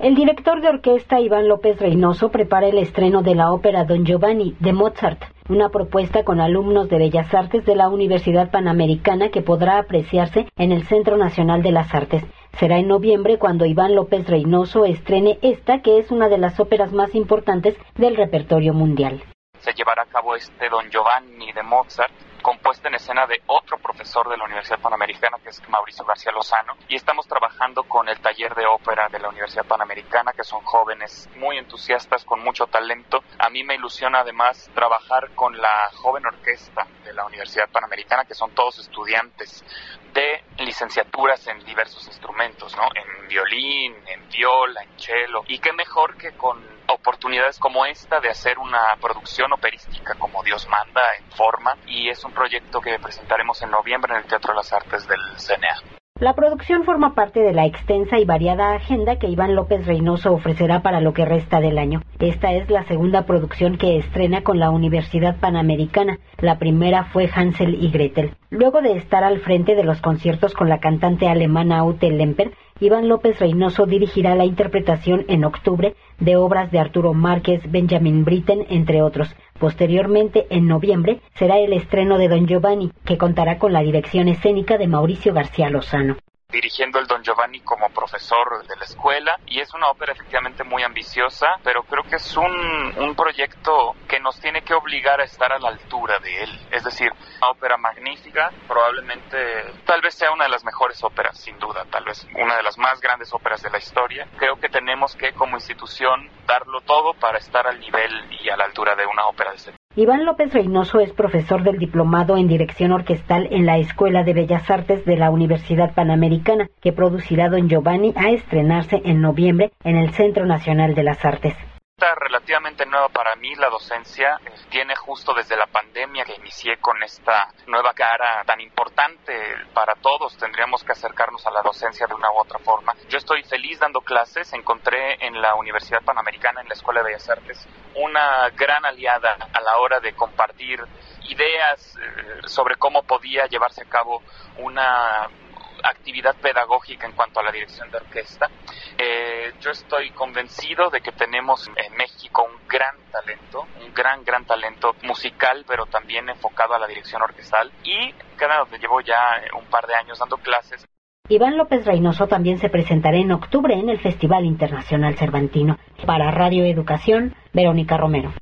El director de orquesta Iván López Reynoso prepara el estreno de la ópera Don Giovanni de Mozart, una propuesta con alumnos de Bellas Artes de la Universidad Panamericana que podrá apreciarse en el Centro Nacional de las Artes. Será en noviembre cuando Iván López Reynoso estrene esta, que es una de las óperas más importantes del repertorio mundial. Se llevará a cabo este Don Giovanni de Mozart compuesta en escena de otro profesor de la Universidad Panamericana, que es Mauricio García Lozano, y estamos trabajando con el taller de ópera de la Universidad Panamericana, que son jóvenes muy entusiastas, con mucho talento. A mí me ilusiona además trabajar con la joven orquesta de la Universidad Panamericana, que son todos estudiantes de licenciaturas en diversos instrumentos, ¿no? En violín, en viola, en cello, y qué mejor que con oportunidades como esta de hacer una producción operística como Dios manda en forma y es un proyecto que presentaremos en noviembre en el Teatro de las Artes del CNA. La producción forma parte de la extensa y variada agenda que Iván López Reynoso ofrecerá para lo que resta del año. Esta es la segunda producción que estrena con la Universidad Panamericana. La primera fue Hansel y Gretel. Luego de estar al frente de los conciertos con la cantante alemana Ute Lemper, Iván López Reynoso dirigirá la interpretación en octubre de obras de Arturo Márquez, Benjamin Britten, entre otros. Posteriormente, en noviembre, será el estreno de Don Giovanni, que contará con la dirección escénica de Mauricio García Lozano dirigiendo el Don Giovanni como profesor de la escuela y es una ópera efectivamente muy ambiciosa, pero creo que es un, un proyecto que nos tiene que obligar a estar a la altura de él. Es decir, una ópera magnífica, probablemente tal vez sea una de las mejores óperas, sin duda, tal vez una de las más grandes óperas de la historia. Creo que tenemos que como institución darlo todo para estar al nivel y a la altura de una ópera de ese Iván López Reynoso es profesor del diplomado en dirección orquestal en la Escuela de Bellas Artes de la Universidad Panamericana, que producirá Don Giovanni a estrenarse en noviembre en el Centro Nacional de las Artes relativamente nueva para mí la docencia. Tiene justo desde la pandemia que inicié con esta nueva cara tan importante para todos. Tendríamos que acercarnos a la docencia de una u otra forma. Yo estoy feliz dando clases. Encontré en la Universidad Panamericana, en la Escuela de Bellas Artes, una gran aliada a la hora de compartir ideas eh, sobre cómo podía llevarse a cabo una actividad pedagógica en cuanto a la dirección de orquesta. Eh, yo estoy convencido de que tenemos en México un gran talento, un gran, gran talento musical, pero también enfocado a la dirección orquestal y donde llevo ya un par de años dando clases. Iván López Reynoso también se presentará en octubre en el Festival Internacional Cervantino. Para Radio Educación, Verónica Romero.